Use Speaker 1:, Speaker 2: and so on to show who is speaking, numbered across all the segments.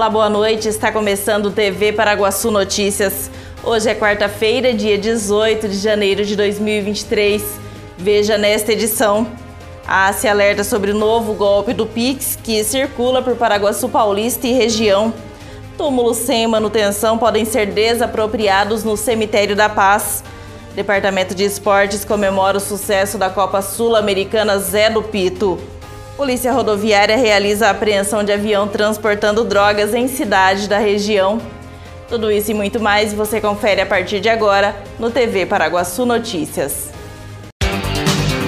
Speaker 1: Olá, boa noite. Está começando o TV Paraguaçu Notícias. Hoje é quarta-feira, dia 18 de janeiro de 2023. Veja nesta edição. A se alerta sobre o novo golpe do Pix que circula por Paraguaçu Paulista e região. Túmulos sem manutenção podem ser desapropriados no Cemitério da Paz. Departamento de Esportes comemora o sucesso da Copa Sul-Americana Zé do Pito. Polícia Rodoviária realiza a apreensão de avião transportando drogas em cidade da região. Tudo isso e muito mais você confere a partir de agora no TV Paraguaçu Notícias.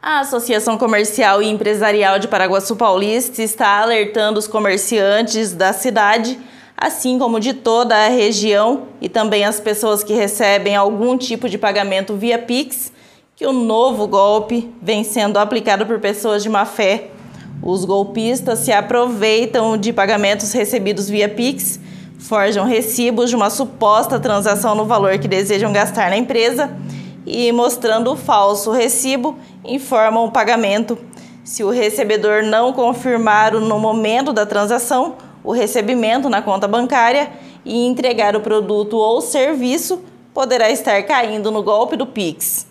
Speaker 1: A Associação Comercial e Empresarial de Paraguaçu Paulista está alertando os comerciantes da cidade, assim como de toda a região e também as pessoas que recebem algum tipo de pagamento via Pix, que o novo golpe vem sendo aplicado por pessoas de má fé. Os golpistas se aproveitam de pagamentos recebidos via Pix, forjam recibos de uma suposta transação no valor que desejam gastar na empresa e, mostrando o falso recibo, informam o pagamento. Se o recebedor não confirmar no momento da transação o recebimento na conta bancária e entregar o produto ou serviço, poderá estar caindo no golpe do Pix.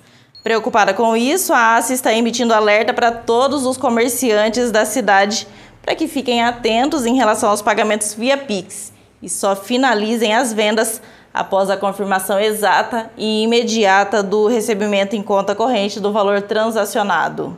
Speaker 1: Preocupada com isso, a ACE está emitindo alerta para todos os comerciantes da cidade para que fiquem atentos em relação aos pagamentos via Pix e só finalizem as vendas após a confirmação exata e imediata do recebimento em conta corrente do valor transacionado.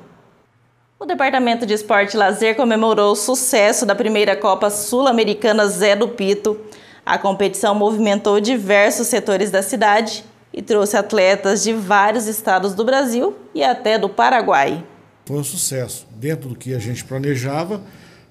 Speaker 1: O Departamento de Esporte e Lazer comemorou o sucesso da primeira Copa Sul-Americana Zé do Pito. A competição movimentou diversos setores da cidade e trouxe atletas de vários estados do Brasil e até do Paraguai.
Speaker 2: Foi um sucesso. Dentro do que a gente planejava,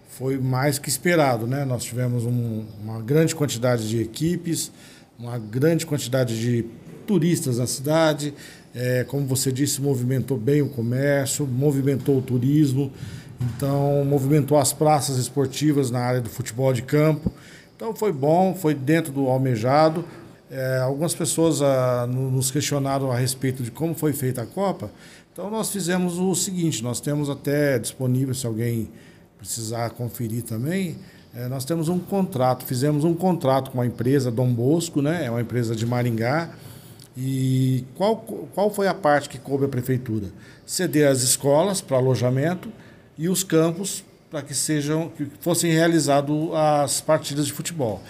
Speaker 2: foi mais que esperado. Né? Nós tivemos um, uma grande quantidade de equipes, uma grande quantidade de turistas na cidade. É, como você disse, movimentou bem o comércio, movimentou o turismo, então movimentou as praças esportivas na área do futebol de campo. Então foi bom, foi dentro do almejado. É, algumas pessoas ah, nos questionaram a respeito de como foi feita a Copa. Então nós fizemos o seguinte: nós temos até disponível, se alguém precisar conferir também, é, nós temos um contrato, fizemos um contrato com a empresa Dom Bosco, né? É uma empresa de Maringá. E qual, qual foi a parte que coube a prefeitura? Ceder as escolas para alojamento e os campos para que sejam que fossem realizadas as partidas de futebol.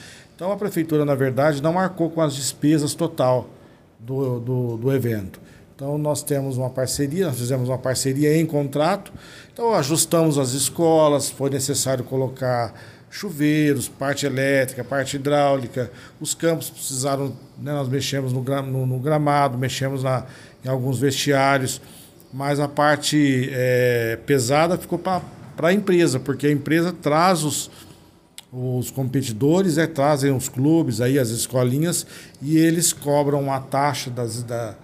Speaker 2: Então a prefeitura, na verdade, não marcou com as despesas total do, do, do evento. Então nós temos uma parceria, nós fizemos uma parceria em contrato. Então ajustamos as escolas, foi necessário colocar chuveiros, parte elétrica, parte hidráulica. Os campos precisaram, né, nós mexemos no, no, no gramado, mexemos na, em alguns vestiários, mas a parte é, pesada ficou para a empresa, porque a empresa traz os os competidores é, trazem os clubes, aí as escolinhas, e eles cobram uma taxa das, da,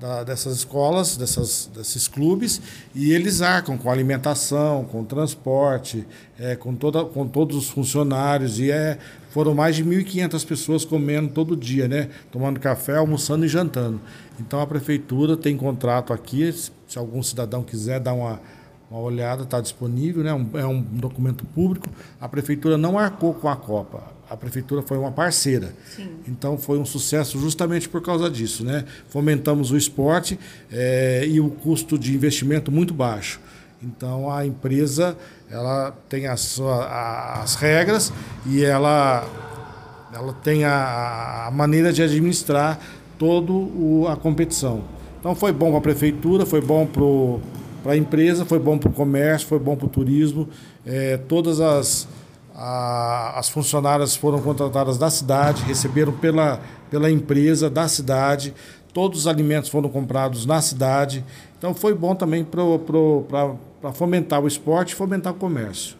Speaker 2: da, dessas escolas, dessas, desses clubes, e eles arcam com alimentação, com transporte, é, com, toda, com todos os funcionários, e é, foram mais de 1.500 pessoas comendo todo dia, né? tomando café, almoçando e jantando. Então a prefeitura tem contrato aqui, se algum cidadão quiser dar uma uma olhada, está disponível, né? Um, é um documento público. A prefeitura não arcou com a Copa. A prefeitura foi uma parceira. Sim. Então foi um sucesso justamente por causa disso. Né? Fomentamos o esporte é, e o custo de investimento muito baixo. Então a empresa ela tem a sua, as regras e ela, ela tem a, a maneira de administrar toda a competição. Então foi bom para a prefeitura, foi bom para para a empresa, foi bom para o comércio, foi bom para o turismo. É, todas as, a, as funcionárias foram contratadas da cidade, receberam pela, pela empresa da cidade, todos os alimentos foram comprados na cidade. Então foi bom também para fomentar o esporte e fomentar o comércio.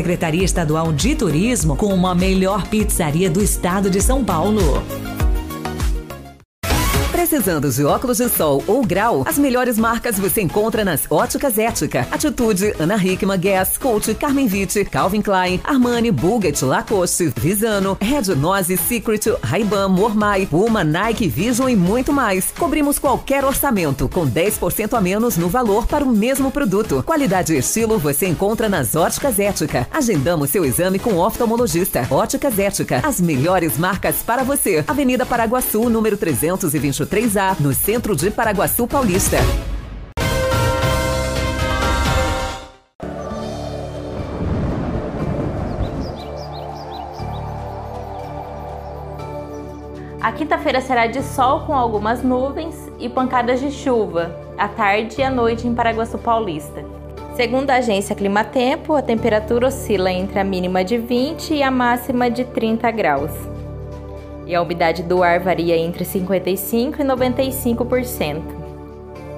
Speaker 3: Secretaria Estadual de Turismo como a melhor pizzaria do estado de São Paulo.
Speaker 4: Precisando de óculos de sol ou grau, as melhores marcas você encontra nas Óticas Ética, Atitude, Ana Hickman, Guess, Coach, Carmen Vitti, Calvin Klein, Armani, Bulgari, Lacoste, Visano, Red Nose, Secret, Ray-Ban, Mormai, Puma, Nike, Vision e muito mais. Cobrimos qualquer orçamento com 10% a menos no valor para o mesmo produto. Qualidade e estilo você encontra nas Óticas Ética. Agendamos seu exame com oftalmologista. Óticas Ética, as melhores marcas para você. Avenida Paraguaçu, número 323 3A, no centro de Paraguaçu Paulista.
Speaker 5: A quinta-feira será de sol com algumas nuvens e pancadas de chuva, à tarde e à noite em Paraguaçu Paulista. Segundo a agência Climatempo, a temperatura oscila entre a mínima de 20 e a máxima de 30 graus e a umidade do ar varia entre 55% e 95%.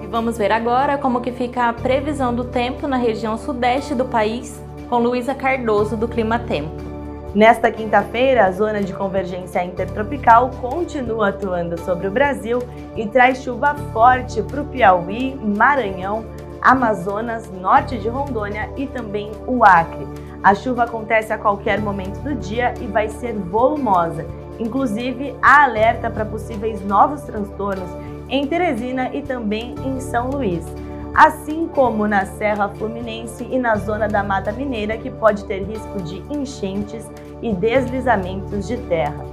Speaker 5: E vamos ver agora como que fica a previsão do tempo na região sudeste do país com Luísa Cardoso do Clima Tempo.
Speaker 6: Nesta quinta-feira, a zona de convergência intertropical continua atuando sobre o Brasil e traz chuva forte para o Piauí, Maranhão, Amazonas, norte de Rondônia e também o Acre. A chuva acontece a qualquer momento do dia e vai ser volumosa Inclusive, há alerta para possíveis novos transtornos em Teresina e também em São Luís, assim como na Serra Fluminense e na zona da Mata Mineira, que pode ter risco de enchentes e deslizamentos de terra.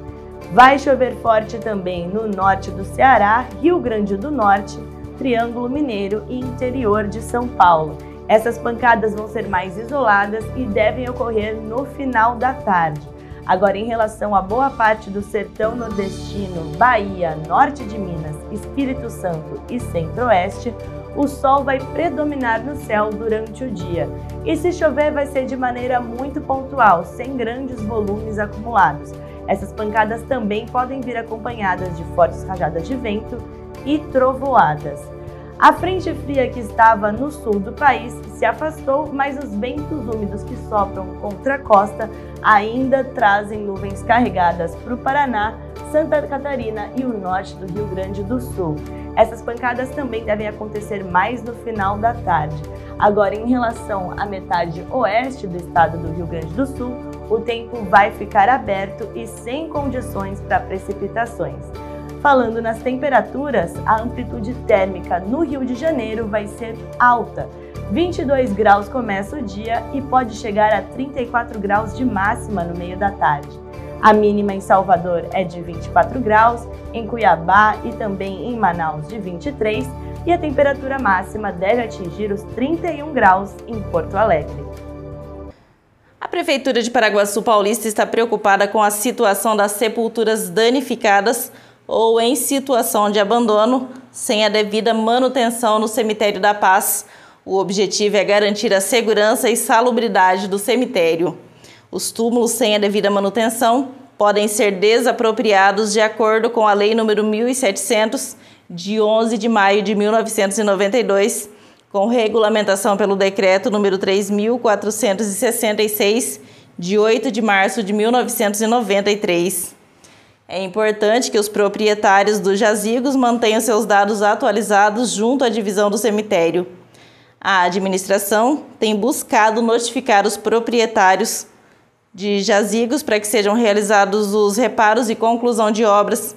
Speaker 6: Vai chover forte também no norte do Ceará, Rio Grande do Norte, Triângulo Mineiro e interior de São Paulo. Essas pancadas vão ser mais isoladas e devem ocorrer no final da tarde. Agora, em relação a boa parte do sertão nordestino, Bahia, norte de Minas, Espírito Santo e centro-oeste, o sol vai predominar no céu durante o dia. E se chover, vai ser de maneira muito pontual, sem grandes volumes acumulados. Essas pancadas também podem vir acompanhadas de fortes rajadas de vento e trovoadas. A frente fria que estava no sul do país se afastou, mas os ventos úmidos que sopram contra a costa ainda trazem nuvens carregadas para o Paraná, Santa Catarina e o norte do Rio Grande do Sul. Essas pancadas também devem acontecer mais no final da tarde. Agora, em relação à metade oeste do estado do Rio Grande do Sul, o tempo vai ficar aberto e sem condições para precipitações. Falando nas temperaturas, a amplitude térmica no Rio de Janeiro vai ser alta. 22 graus começa o dia e pode chegar a 34 graus de máxima no meio da tarde. A mínima em Salvador é de 24 graus, em Cuiabá e também em Manaus de 23 e a temperatura máxima deve atingir os 31 graus em Porto Alegre.
Speaker 1: A Prefeitura de Paraguaçu Paulista está preocupada com a situação das sepulturas danificadas ou em situação de abandono sem a devida manutenção no Cemitério da Paz. O objetivo é garantir a segurança e salubridade do cemitério. Os túmulos sem a devida manutenção podem ser desapropriados de acordo com a Lei nº 1700 de 11 de maio de 1992, com regulamentação pelo decreto número 3466 de 8 de março de 1993. É importante que os proprietários dos jazigos mantenham seus dados atualizados junto à divisão do cemitério. A administração tem buscado notificar os proprietários de jazigos para que sejam realizados os reparos e conclusão de obras,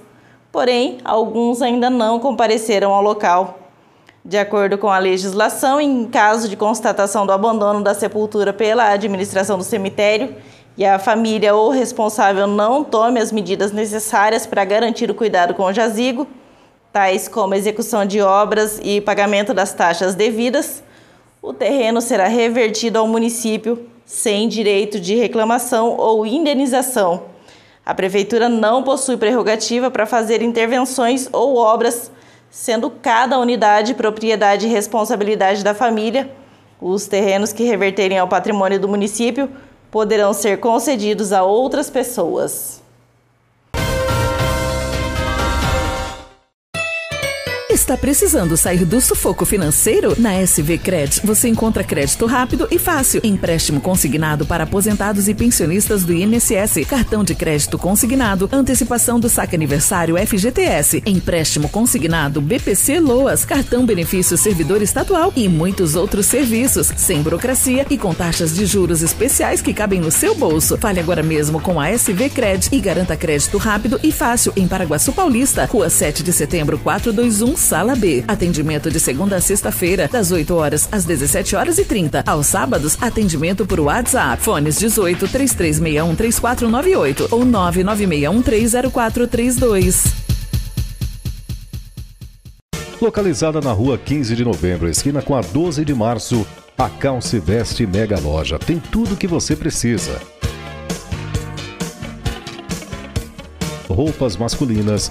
Speaker 1: porém, alguns ainda não compareceram ao local. De acordo com a legislação, em caso de constatação do abandono da sepultura pela administração do cemitério e a família ou responsável não tome as medidas necessárias para garantir o cuidado com o jazigo, tais como execução de obras e pagamento das taxas devidas, o terreno será revertido ao município sem direito de reclamação ou indenização. A prefeitura não possui prerrogativa para fazer intervenções ou obras sendo cada unidade propriedade e responsabilidade da família. Os terrenos que reverterem ao patrimônio do município poderão ser concedidos a outras pessoas.
Speaker 7: Está precisando sair do sufoco financeiro? Na SV Cred, você encontra crédito rápido e fácil, empréstimo consignado para aposentados e pensionistas do INSS, cartão de crédito consignado, antecipação do saque aniversário FGTS, empréstimo consignado BPC Loas, cartão benefício servidor estadual e muitos outros serviços, sem burocracia e com taxas de juros especiais que cabem no seu bolso. Fale agora mesmo com a SV Cred e garanta crédito rápido e fácil em Paraguaçu Paulista, Rua 7 de Setembro 421 Sala B. Atendimento de segunda a sexta-feira, das 8 horas às 17 horas e 30. Aos sábados, atendimento por WhatsApp. Fones 18 3361 3498 ou 996130432.
Speaker 8: Localizada na rua 15 de novembro, esquina com a 12 de março, a Calce Veste Mega Loja tem tudo o que você precisa. Roupas masculinas,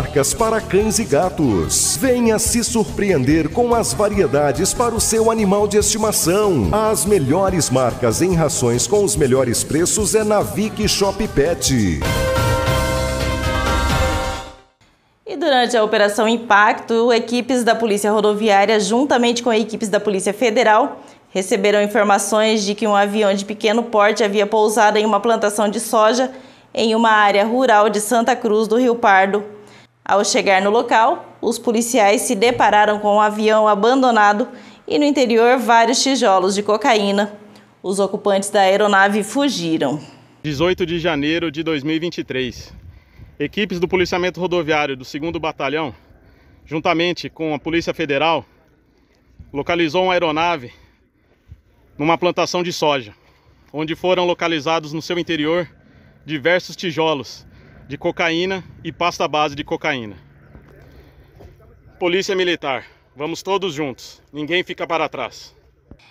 Speaker 9: marcas para cães e gatos. Venha se surpreender com as variedades para o seu animal de estimação. As melhores marcas em rações com os melhores preços é na Vic Shop Pet.
Speaker 1: E durante a Operação Impacto, equipes da Polícia Rodoviária, juntamente com equipes da Polícia Federal, receberam informações de que um avião de pequeno porte havia pousado em uma plantação de soja em uma área rural de Santa Cruz do Rio Pardo, ao chegar no local, os policiais se depararam com um avião abandonado e no interior vários tijolos de cocaína. Os ocupantes da aeronave fugiram.
Speaker 10: 18 de janeiro de 2023. Equipes do policiamento rodoviário do 2 Batalhão, juntamente com a Polícia Federal, localizou uma aeronave numa plantação de soja, onde foram localizados no seu interior diversos tijolos de cocaína e pasta base de cocaína. Polícia Militar, vamos todos juntos, ninguém fica para trás.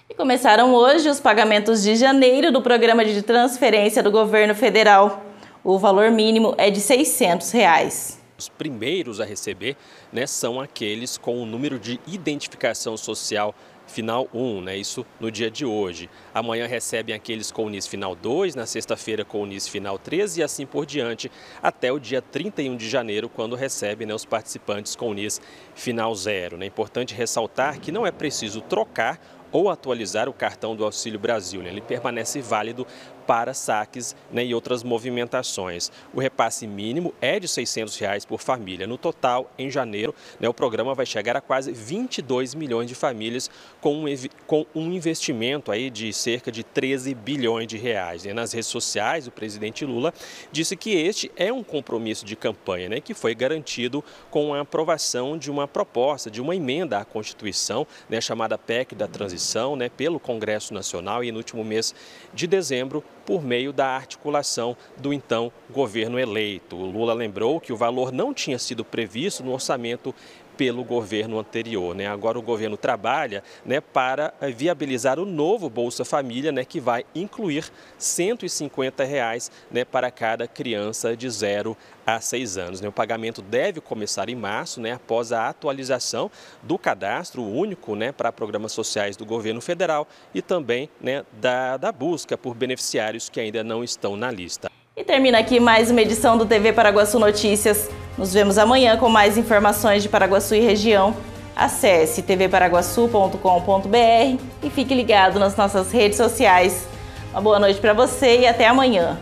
Speaker 1: E começaram hoje os pagamentos de janeiro do programa de transferência do governo federal. O valor mínimo é de 600 reais.
Speaker 11: Os primeiros a receber né, são aqueles com o número de identificação social final 1, né? Isso no dia de hoje. Amanhã recebem aqueles com o NIS final 2, na sexta-feira com o NIS final 13 e assim por diante, até o dia 31 de janeiro, quando recebem né, os participantes com o NIS final 0. É né? importante ressaltar que não é preciso trocar ou atualizar o cartão do Auxílio Brasil. Né? Ele permanece válido para saques né, e outras movimentações. O repasse mínimo é de 600 reais por família. No total, em janeiro, né, o programa vai chegar a quase 22 milhões de famílias com um, com um investimento aí de cerca de 13 bilhões de reais. Né? Nas redes sociais, o presidente Lula disse que este é um compromisso de campanha né, que foi garantido com a aprovação de uma proposta, de uma emenda à Constituição, né, chamada PEC da Transição, né, pelo Congresso Nacional e no último mês de dezembro por meio da articulação do então governo eleito. O Lula lembrou que o valor não tinha sido previsto no orçamento pelo governo anterior. Né? Agora o governo trabalha né, para eh, viabilizar o novo Bolsa Família, né, que vai incluir 150 reais, né, para cada criança de 0 a 6 anos. Né? O pagamento deve começar em março, né, após a atualização do cadastro único né, para programas sociais do governo federal e também né, da, da busca por beneficiários que ainda não estão na lista.
Speaker 1: E termina aqui mais uma edição do TV Paraguaçu Notícias. Nos vemos amanhã com mais informações de Paraguaçu e região. Acesse tvparaguaçu.com.br e fique ligado nas nossas redes sociais. Uma boa noite para você e até amanhã.